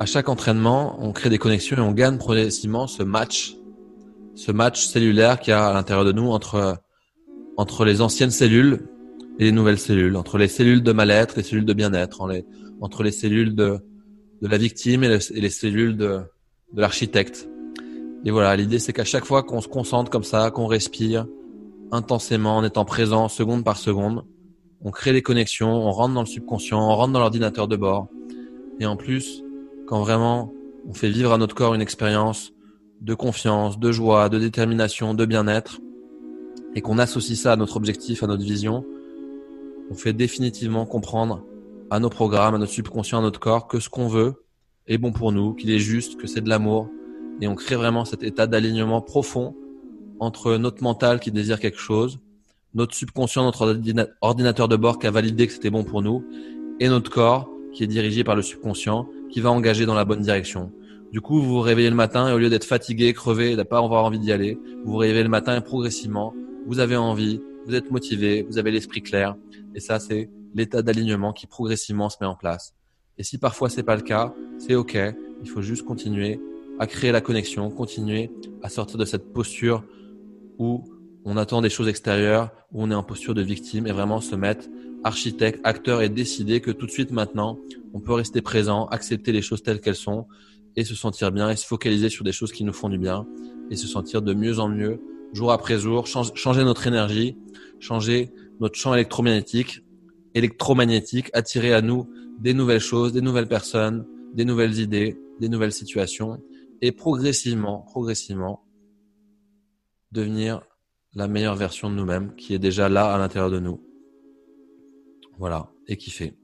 à chaque entraînement, on crée des connexions et on gagne progressivement ce match, ce match cellulaire qu'il y a à l'intérieur de nous entre entre les anciennes cellules et les nouvelles cellules, entre les cellules de mal-être et les cellules de bien-être, entre les cellules de de la victime et les, cellules de de l'architecte. Et voilà, l'idée c'est qu'à chaque fois qu'on se concentre comme ça, qu'on respire intensément en étant présent seconde par seconde, on crée des connexions, on rentre dans le subconscient, on rentre dans l'ordinateur de bord. Et en plus, quand vraiment on fait vivre à notre corps une expérience de confiance, de joie, de détermination, de bien-être, et qu'on associe ça à notre objectif, à notre vision, on fait définitivement comprendre à nos programmes, à notre subconscient, à notre corps que ce qu'on veut est bon pour nous, qu'il est juste, que c'est de l'amour, et on crée vraiment cet état d'alignement profond entre notre mental qui désire quelque chose, notre subconscient, notre ordinateur de bord qui a validé que c'était bon pour nous, et notre corps qui est dirigé par le subconscient qui va engager dans la bonne direction. Du coup, vous vous réveillez le matin et au lieu d'être fatigué, crevé, de pas avoir envie d'y aller, vous vous réveillez le matin et progressivement, vous avez envie, vous êtes motivé, vous avez l'esprit clair. Et ça, c'est l'état d'alignement qui progressivement se met en place. Et si parfois c'est pas le cas, c'est ok. Il faut juste continuer à créer la connexion, continuer à sortir de cette posture où on attend des choses extérieures, où on est en posture de victime et vraiment se mettre architecte, acteur et décider que tout de suite maintenant, on peut rester présent, accepter les choses telles qu'elles sont et se sentir bien et se focaliser sur des choses qui nous font du bien et se sentir de mieux en mieux jour après jour, changer notre énergie, changer notre champ électromagnétique, électromagnétique, attirer à nous des nouvelles choses, des nouvelles personnes, des nouvelles idées, des nouvelles situations et progressivement, progressivement devenir la meilleure version de nous-mêmes qui est déjà là à l'intérieur de nous. Voilà, et kiffer.